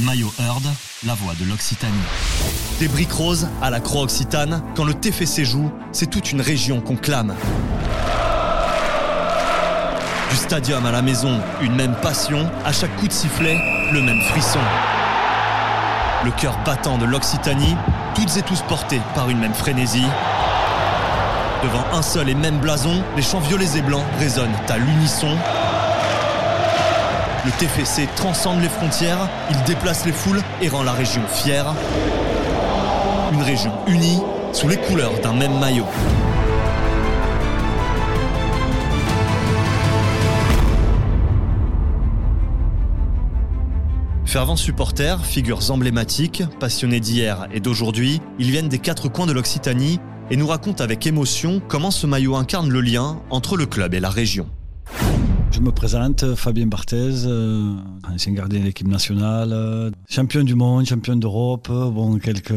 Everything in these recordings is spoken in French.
Maillot Heard, la voix de l'Occitanie. Des briques roses à la croix occitane, quand le TFC joue, c'est toute une région qu'on clame. Du stadium à la maison, une même passion, à chaque coup de sifflet, le même frisson. Le cœur battant de l'Occitanie, toutes et tous portés par une même frénésie. Devant un seul et même blason, les chants violets et blancs résonnent à l'unisson. Le TFC transcende les frontières, il déplace les foules et rend la région fière. Une région unie sous les couleurs d'un même maillot. Fervents supporters, figures emblématiques, passionnés d'hier et d'aujourd'hui, ils viennent des quatre coins de l'Occitanie et nous racontent avec émotion comment ce maillot incarne le lien entre le club et la région. Je me présente, Fabien Barthez, euh, ancien gardien de l'équipe nationale, euh, champion du monde, champion d'Europe, euh, bon, quelques,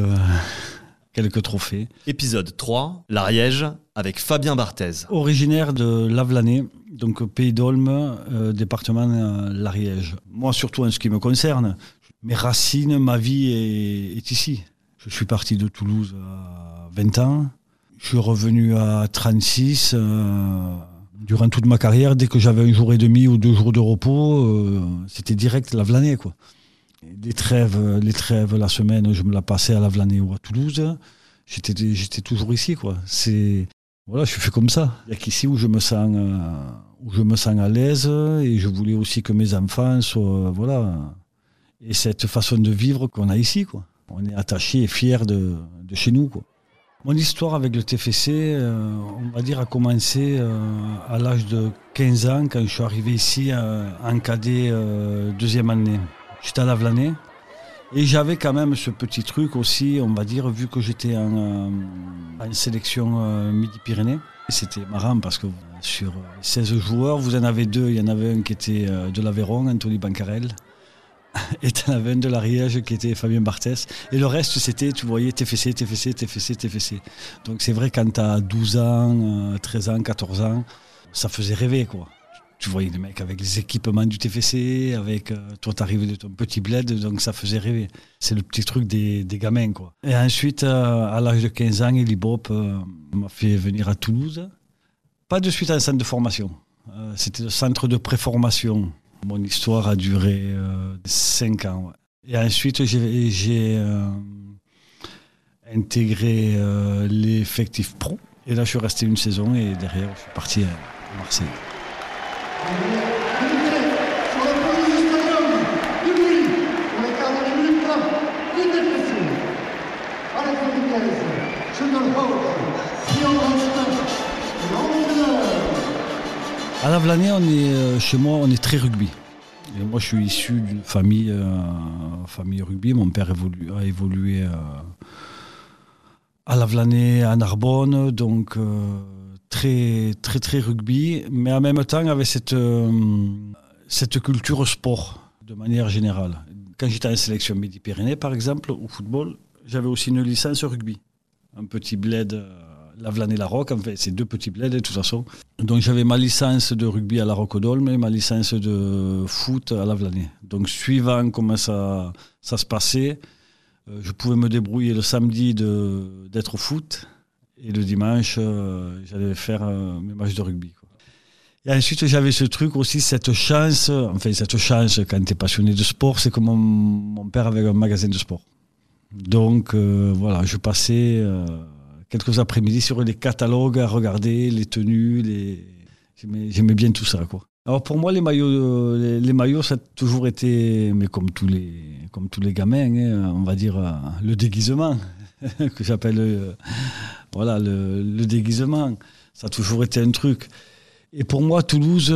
quelques trophées. Épisode 3, l'Ariège, avec Fabien Barthez. Originaire de Lavelanet, donc Pays d'Olme, département l'Ariège. Moi, surtout en ce qui me concerne, mes racines, ma vie est, est ici. Je suis parti de Toulouse à 20 ans. Je suis revenu à 36 durant toute ma carrière, dès que j'avais un jour et demi ou deux jours de repos, euh, c'était direct la Vlanée, quoi. Les trêves, les trêves, la semaine, je me la passais à la Vlanée ou à Toulouse. J'étais, j'étais toujours ici, quoi. C'est, voilà, je suis fait comme ça. Il n'y a qu'ici où je me sens, euh, où je me sens à l'aise et je voulais aussi que mes enfants soient, voilà, et cette façon de vivre qu'on a ici, quoi. On est attaché et fier de, de chez nous, quoi. Mon histoire avec le TFC, euh, on va dire, a commencé euh, à l'âge de 15 ans quand je suis arrivé ici euh, en cadet deuxième année. J'étais à Lavelanet et j'avais quand même ce petit truc aussi, on va dire, vu que j'étais en, en, sélection Midi-Pyrénées. C'était marrant parce que sur 16 joueurs, vous en avez deux. Il y en avait un qui était de l'Aveyron, Anthony Bancarel avais un de l'Ariège qui était Fabien Barthès. Et le reste, c'était, tu voyais, TFC, TFC, TFC, TFC. Donc c'est vrai, quand tu as 12 ans, 13 ans, 14 ans, ça faisait rêver, quoi. Tu voyais les mecs avec les équipements du TFC, avec euh, toi, t'arrivais de ton petit bled, donc ça faisait rêver. C'est le petit truc des, des gamins, quoi. Et ensuite, euh, à l'âge de 15 ans, Eli Bop euh, m'a fait venir à Toulouse. Pas de suite à un centre de formation. C'était le centre de préformation mon histoire a duré 5 euh, ans. Et ensuite, j'ai euh, intégré euh, l'effectif pro. Et là, je suis resté une saison et derrière, je suis parti à Marseille. À la Vlanée, on est, euh, chez moi, on est très rugby. Moi, je suis issu d'une famille, euh, famille rugby. Mon père a évolué euh, à la Vlanée, à Narbonne, donc très, très, très rugby, mais en même temps avec cette, cette culture sport de manière générale. Quand j'étais en sélection Midi-Pyrénées, par exemple, au football, j'avais aussi une licence rugby. Un petit bled la la Roque, en fait, c'est deux petits bleds de toute façon. Donc j'avais ma licence de rugby à la Rocodolme et ma licence de foot à la Donc suivant comment ça, ça se passait, euh, je pouvais me débrouiller le samedi d'être au foot et le dimanche, euh, j'allais faire euh, mes matchs de rugby. Et ensuite, j'avais ce truc aussi, cette chance, enfin cette chance quand tu es passionné de sport, c'est que mon, mon, père avait un magasin de sport. Donc voilà, je passais quelques après-midi sur les catalogues à regarder, les tenues. J'aimais bien tout ça, quoi. Alors pour moi, les maillots, euh, les, maillots, ça a toujours été, mais comme tous les, comme tous les gamins, hein, on va dire euh, le déguisement que j'appelle, euh, voilà, le, déguisement. Ça a toujours été un truc. Et pour moi, Toulouse,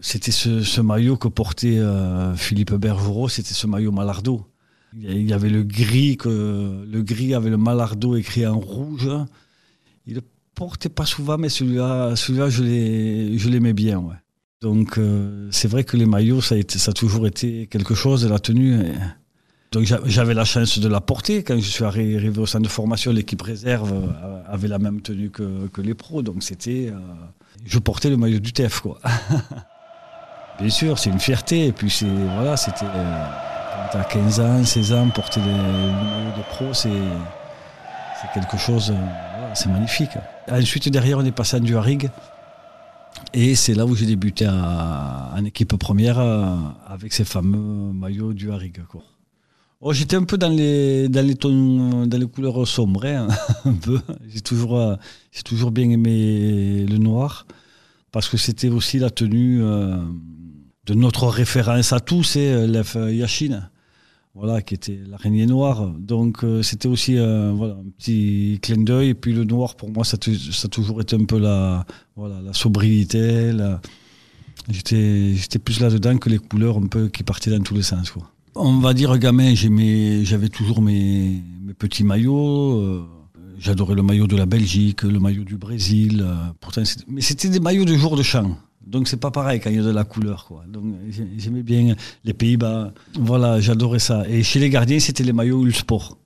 c'était ce, ce, maillot que portait Philippe Bergerot, c'était ce maillot Malardo. Il y avait le gris, que, le gris avait le malardo écrit en rouge. Il ne portait pas souvent, mais celui-là, celui-là je l'aimais bien. Ouais. Donc euh, c'est vrai que les maillots, ça a, toujours été quelque chose, de la tenue. Donc j'avais la chance de la porter. Quand je suis arrivé au centre de formation, l'équipe réserve euh, avait la même tenue que, que les pros. Donc c'était... Euh, je portais le maillot du TEF, quoi. Bien sûr, c'est une fierté. Et puis c'est... Voilà, c'était as 15 ans, 16 ans, porter le maillot de pro, c'est quelque chose, c'est magnifique. Ensuite, derrière, on est passé en Duarig. Et c'est là où j'ai débuté en équipe première avec ces fameux maillots du Harig. Oh, j'étais un peu dans les, dans les, tons, dans les couleurs sombres, hein, un peu. J'ai toujours, euh, j'ai toujours bien aimé le noir, parce que c'était aussi la tenue euh, de notre référence à tous, c'est euh, l'Ef Yashin, voilà, qui était l'araignée noire. Donc c'était aussi voilà, un petit clin d'œil. Et puis le noir, pour moi, ça, ça a toujours été un peu la, voilà, la sobriété. J'étais, j'étais plus là-dedans que les couleurs un peu qui partaient dans tous les sens. On va dire gamin, j'avais toujours mes, petits maillots. Euh, j'adorais le maillot de la Belgique, le maillot du Brésil. Euh, mais c'était des maillots de jour de champ. Donc c'est pas pareil quand il y a de la couleur. J'aimais bien les Pays-Bas. Voilà, j'adorais ça. Et chez les gardiens, c'était les maillots Ulsport.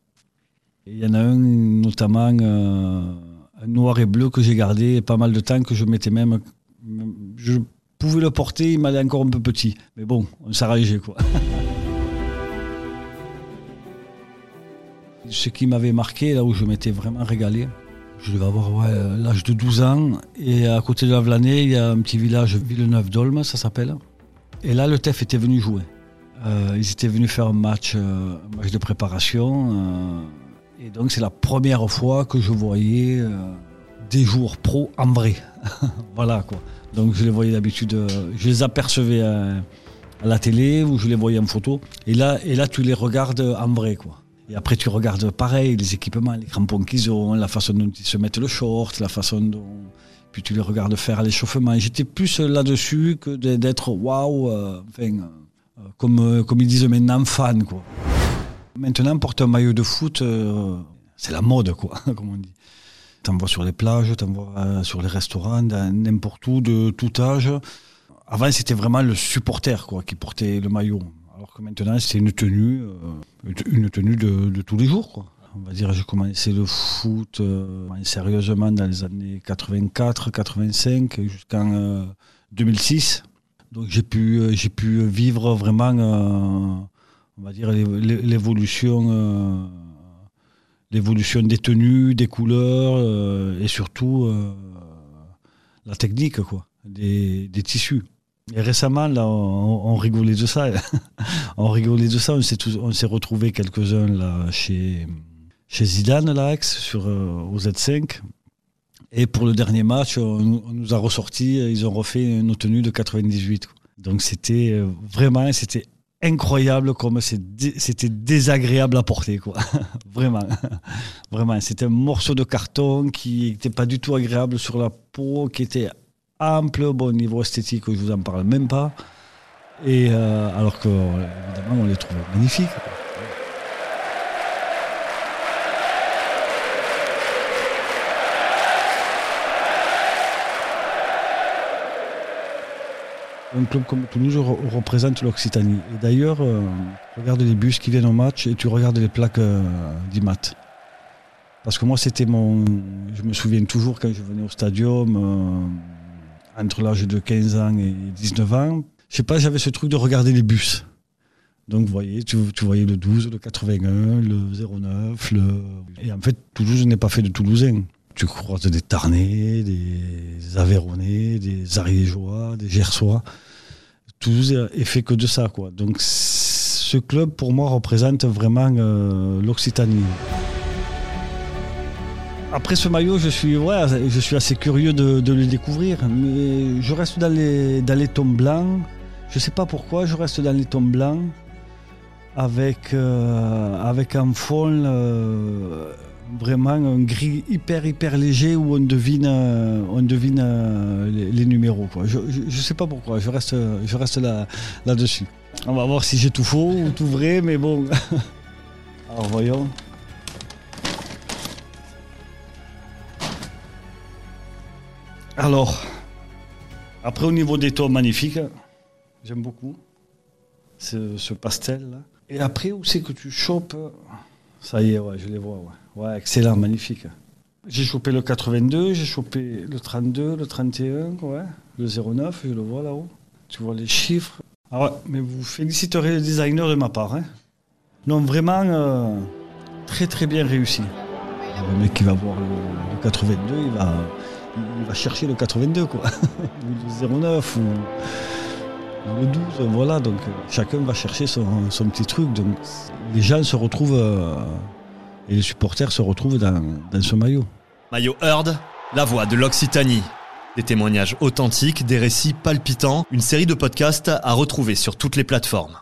Il y en a un notamment euh, un noir et bleu que j'ai gardé pas mal de temps, que je mettais même. Je pouvais le porter, il m'allait encore un peu petit. Mais bon, on s'arrangeait quoi. Ce qui m'avait marqué, là où je m'étais vraiment régalé, je devais avoir l'âge de 12 ans. Et à côté de la Vlanée, il y a un petit village, Villeneuve-d'Olme, ça s'appelle. Et là, le TEF était venu jouer. Euh, ils étaient venus faire un match, euh, match de préparation. Euh, et donc, c'est la première fois que je voyais des joueurs pro en vrai. voilà, quoi. Donc, je les voyais d'habitude, je les apercevais à, à, la télé ou je les voyais en photo. Et là, et là tu les regardes en vrai, quoi. Et après, tu regardes pareil, les équipements, les crampons qu'ils ont, la façon dont ils se mettent le short, la façon dont. Puis tu les regardes faire l'échauffement. J'étais plus là-dessus que d'être waouh, euh, enfin, euh, comme, euh, comme ils disent maintenant, fan. Quoi. Maintenant, porter un maillot de foot, c'est la mode, quoi, comme on dit. T'en vois sur les plages, t'en vois sur les restaurants, n'importe où, de tout âge. Avant, c'était vraiment le supporter quoi, qui portait le maillot. Alors que maintenant, c'est une tenue, euh, une tenue de, tous les jours. On va dire, j'ai commencé le foot euh, sérieusement dans les années 84, 85, jusqu'en 2006. Euh, Donc j'ai pu, j'ai pu vivre vraiment, on va dire, l'évolution, l'évolution des tenues, des couleurs et surtout la technique, quoi, des tissus. Récemment, on, rigolait de ça. on s'est, retrouvé quelques-uns chez, Zidane, là, sur, euh, au Z5. Et pour le dernier match, on, nous a ressorti, ils ont refait nos tenues de 98. Donc c'était euh, vraiment, incroyable comme c'était désagréable à porter, vraiment. vraiment. C'était un morceau de carton qui n'était pas du tout agréable sur la peau, qui était ample, bon niveau esthétique, je vous en parle même pas. Et euh, alors que évidemment on les trouve magnifiques. Un club comme Toulouse représente l'Occitanie. Et d'ailleurs, euh, regarde les bus qui viennent au match et tu regardes les plaques euh, d'IMAT. Parce que moi, c'était mon. Je me souviens toujours quand je venais au stadium entre l'âge de 15 ans et 19 ans, je sais pas, j'avais ce truc de regarder les bus. Donc, vous voyez, tu, voyais le 12, le 81, le 09, le... Et en fait, Toulouse n'est pas fait de Toulousains. Tu croises des Tarnais, des Aveyronnais, des Ariégeois, des Gersois. Toulouse est fait que de ça, quoi. Donc, ce club, pour moi, représente vraiment euh, l'Occitanie après ce maillot, je suis, je suis assez curieux de, le découvrir. Mais je reste dans les, dans les tons blancs. Je ne sais pas pourquoi, je reste dans les tons blancs. Avec, euh, avec un fond euh, vraiment un gris hyper hyper léger où on devine, euh, on devine les, numéros. Je ne sais pas pourquoi, je reste, je reste là, là-dessus. On va voir si j'ai tout faux ou tout vrai, mais bon. Alors voyons. Alors, après au niveau des tons magnifiques, j'aime beaucoup ce, pastel là. Et après, où c'est que tu chopes? Ça y est, ouais, je les vois. Ouais, excellent, magnifique. J'ai chopé le 82, j'ai chopé le 32, le 31, ouais, le 09, je le vois là-haut. Tu vois les chiffres. Ah ouais, mais vous féliciterez le designer de ma part. Hein. Non, vraiment euh, très très bien réussi. Le mec qui va voir le, 82, il va, il va chercher le 82, quoi. le 09 ou le 12, voilà. Donc chacun va chercher son, petit truc. Donc les gens se retrouvent et les supporters se retrouvent dans, dans ce maillot. Maillot Heard, la voix de l'Occitanie. Des témoignages authentiques, des récits palpitants, une série de podcasts à retrouver sur toutes les plateformes.